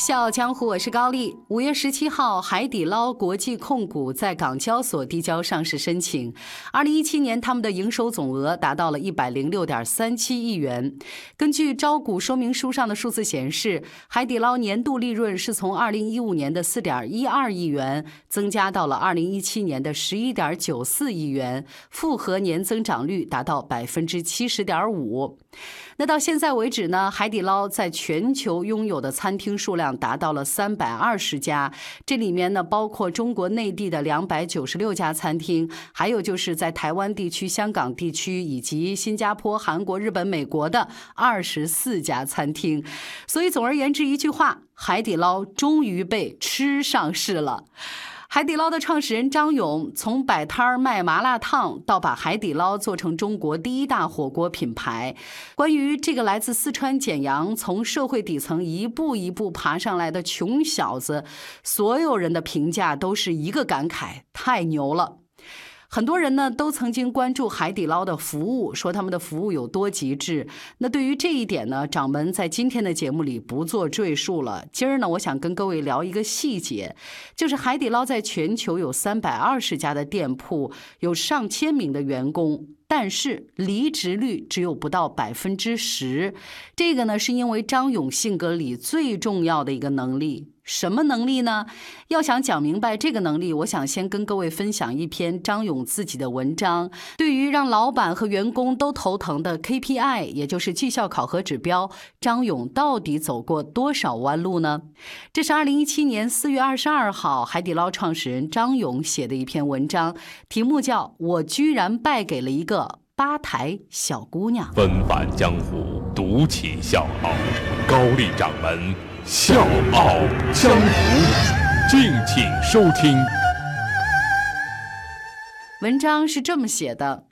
笑傲江湖，我是高丽。五月十七号，海底捞国际控股在港交所递交上市申请。二零一七年，他们的营收总额达到了一百零六点三七亿元。根据招股说明书上的数字显示，海底捞年度利润是从二零一五年的四点一二亿元增加到了二零一七年的十一点九四亿元，复合年增长率达到百分之七十点五。那到现在为止呢，海底捞在全球拥有的餐厅数量达到了三百二十家，这里面呢包括中国内地的两百九十六家餐厅，还有就是在台湾地区、香港地区以及新加坡、韩国、日本、美国的二十四家餐厅。所以总而言之一句话，海底捞终于被吃上市了。海底捞的创始人张勇从摆摊儿卖麻辣烫，到把海底捞做成中国第一大火锅品牌。关于这个来自四川简阳、从社会底层一步一步爬上来的穷小子，所有人的评价都是一个感慨：太牛了。很多人呢都曾经关注海底捞的服务，说他们的服务有多极致。那对于这一点呢，掌门在今天的节目里不做赘述了。今儿呢，我想跟各位聊一个细节，就是海底捞在全球有三百二十家的店铺，有上千名的员工。但是离职率只有不到百分之十，这个呢是因为张勇性格里最重要的一个能力，什么能力呢？要想讲明白这个能力，我想先跟各位分享一篇张勇自己的文章。对于让老板和员工都头疼的 KPI，也就是绩效考核指标，张勇到底走过多少弯路呢？这是二零一七年四月二十二号，海底捞创始人张勇写的一篇文章，题目叫《我居然败给了一个》。吧台小姑娘，纷返江湖，独起笑傲。高丽掌门笑傲江湖，敬请收听。文章是这么写的：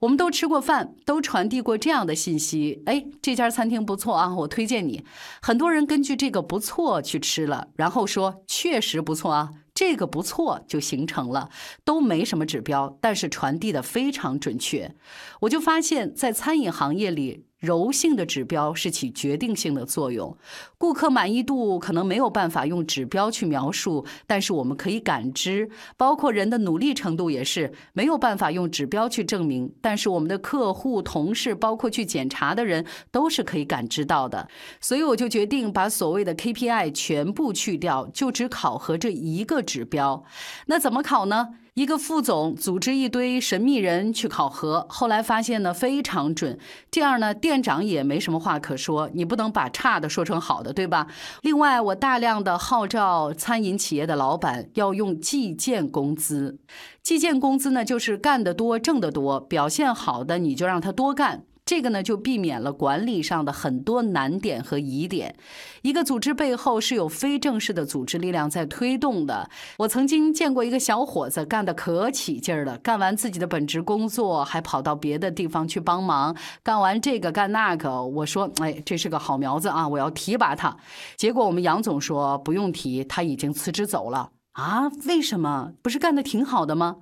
我们都吃过饭，都传递过这样的信息。哎，这家餐厅不错啊，我推荐你。很多人根据这个不错去吃了，然后说确实不错啊。这个不错，就形成了，都没什么指标，但是传递的非常准确。我就发现，在餐饮行业里。柔性的指标是起决定性的作用，顾客满意度可能没有办法用指标去描述，但是我们可以感知，包括人的努力程度也是没有办法用指标去证明，但是我们的客户、同事，包括去检查的人都是可以感知到的。所以我就决定把所谓的 KPI 全部去掉，就只考核这一个指标。那怎么考呢？一个副总组织一堆神秘人去考核，后来发现呢非常准。这样呢，店长也没什么话可说，你不能把差的说成好的，对吧？另外，我大量的号召餐饮企业的老板要用计件工资。计件工资呢，就是干得多挣得多，表现好的你就让他多干。这个呢，就避免了管理上的很多难点和疑点。一个组织背后是有非正式的组织力量在推动的。我曾经见过一个小伙子干得可起劲儿了，干完自己的本职工作，还跑到别的地方去帮忙，干完这个干那个。我说，哎，这是个好苗子啊，我要提拔他。结果我们杨总说不用提，他已经辞职走了啊？为什么？不是干得挺好的吗？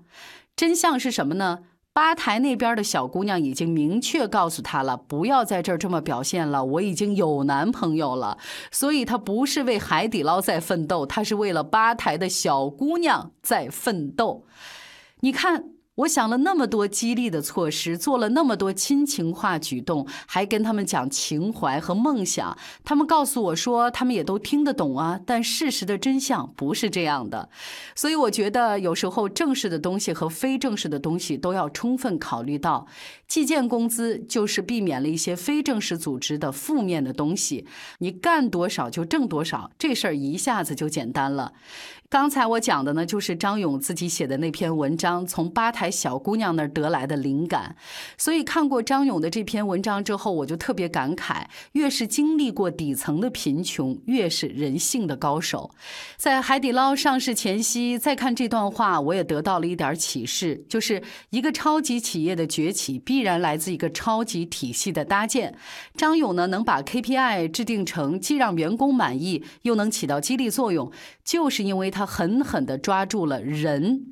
真相是什么呢？吧台那边的小姑娘已经明确告诉他了，不要在这儿这么表现了。我已经有男朋友了，所以他不是为海底捞在奋斗，他是为了吧台的小姑娘在奋斗。你看。我想了那么多激励的措施，做了那么多亲情化举动，还跟他们讲情怀和梦想。他们告诉我说，他们也都听得懂啊。但事实的真相不是这样的，所以我觉得有时候正式的东西和非正式的东西都要充分考虑到。计件工资就是避免了一些非正式组织的负面的东西。你干多少就挣多少，这事儿一下子就简单了。刚才我讲的呢，就是张勇自己写的那篇文章，从吧台。台小姑娘那儿得来的灵感。所以看过张勇的这篇文章之后，我就特别感慨：越是经历过底层的贫穷，越是人性的高手。在海底捞上市前夕，再看这段话，我也得到了一点启示，就是一个超级企业的崛起，必然来自一个超级体系的搭建。张勇呢，能把 KPI 制定成既让员工满意，又能起到激励作用，就是因为他狠狠地抓住了“人”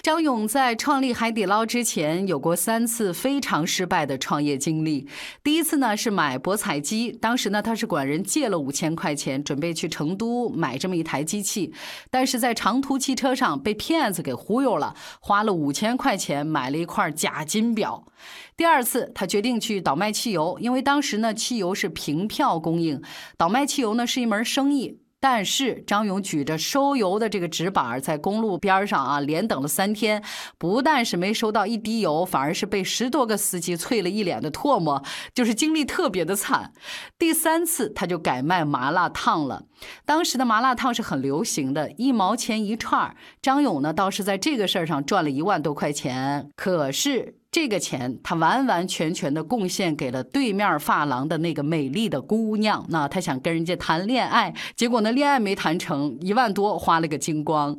张勇在创立海底捞之前，有过三次非常失败的创业经历。第一次呢是买博彩机，当时呢他是管人借了五千块钱，准备去成都买这么一台机器，但是在长途汽车上被骗子给忽悠了，花了五千块钱买了一块假金表。第二次他决定去倒卖汽油，因为当时呢汽油是凭票供应，倒卖汽油呢是一门生意。但是张勇举着收油的这个纸板，在公路边上啊，连等了三天，不但是没收到一滴油，反而是被十多个司机啐了一脸的唾沫，就是经历特别的惨。第三次他就改卖麻辣烫了，当时的麻辣烫是很流行的，一毛钱一串张勇呢倒是在这个事儿上赚了一万多块钱，可是。这个钱他完完全全的贡献给了对面发廊的那个美丽的姑娘。那他想跟人家谈恋爱，结果呢恋爱没谈成，一万多花了个精光。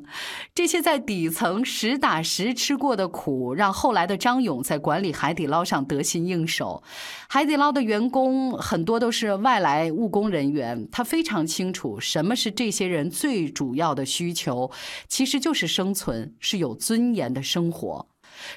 这些在底层实打实吃过的苦，让后来的张勇在管理海底捞上得心应手。海底捞的员工很多都是外来务工人员，他非常清楚什么是这些人最主要的需求，其实就是生存，是有尊严的生活。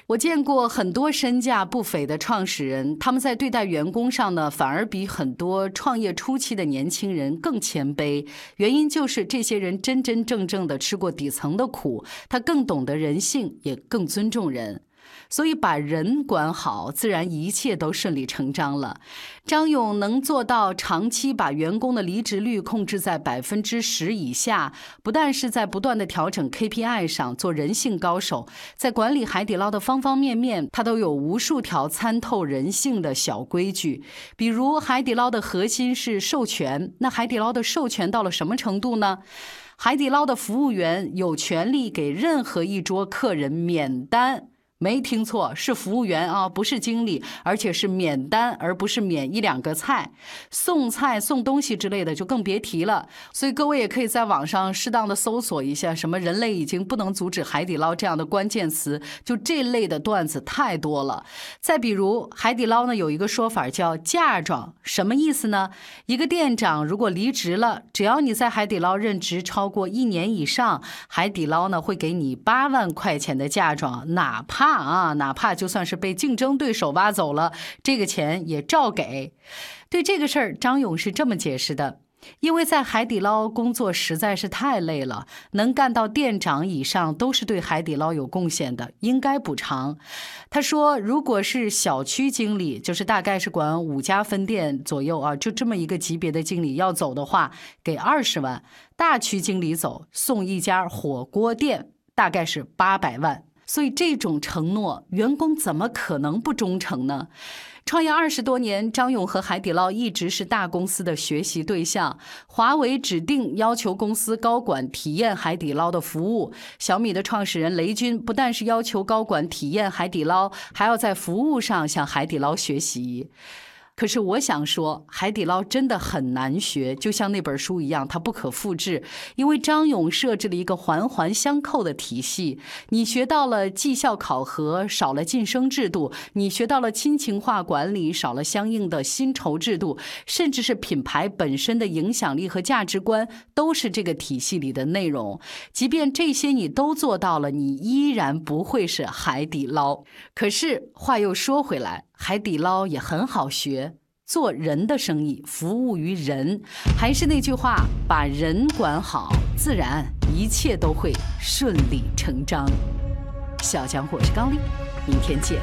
我见过很多身价不菲的创始人，他们在对待员工上呢，反而比很多创业初期的年轻人更谦卑。原因就是这些人真真正正的吃过底层的苦，他更懂得人性，也更尊重人。所以把人管好，自然一切都顺理成章了。张勇能做到长期把员工的离职率控制在百分之十以下，不但是在不断的调整 KPI 上做人性高手，在管理海底捞的方方面面，他都有无数条参透人性的小规矩。比如海底捞的核心是授权，那海底捞的授权到了什么程度呢？海底捞的服务员有权利给任何一桌客人免单。没听错，是服务员啊，不是经理，而且是免单，而不是免一两个菜，送菜送东西之类的就更别提了。所以各位也可以在网上适当的搜索一下，什么“人类已经不能阻止海底捞”这样的关键词，就这类的段子太多了。再比如，海底捞呢有一个说法叫“嫁妆”，什么意思呢？一个店长如果离职了，只要你在海底捞任职超过一年以上，海底捞呢会给你八万块钱的嫁妆，哪怕。啊，哪怕就算是被竞争对手挖走了，这个钱也照给。对这个事儿，张勇是这么解释的：因为在海底捞工作实在是太累了，能干到店长以上都是对海底捞有贡献的，应该补偿。他说，如果是小区经理，就是大概是管五家分店左右啊，就这么一个级别的经理要走的话，给二十万；大区经理走，送一家火锅店，大概是八百万。所以这种承诺，员工怎么可能不忠诚呢？创业二十多年，张勇和海底捞一直是大公司的学习对象。华为指定要求公司高管体验海底捞的服务，小米的创始人雷军不但是要求高管体验海底捞，还要在服务上向海底捞学习。可是我想说，海底捞真的很难学，就像那本书一样，它不可复制。因为张勇设置了一个环环相扣的体系，你学到了绩效考核，少了晋升制度；你学到了亲情化管理，少了相应的薪酬制度，甚至是品牌本身的影响力和价值观，都是这个体系里的内容。即便这些你都做到了，你依然不会是海底捞。可是话又说回来。海底捞也很好学，做人的生意，服务于人。还是那句话，把人管好，自然一切都会顺理成章。小强，我是高丽，明天见。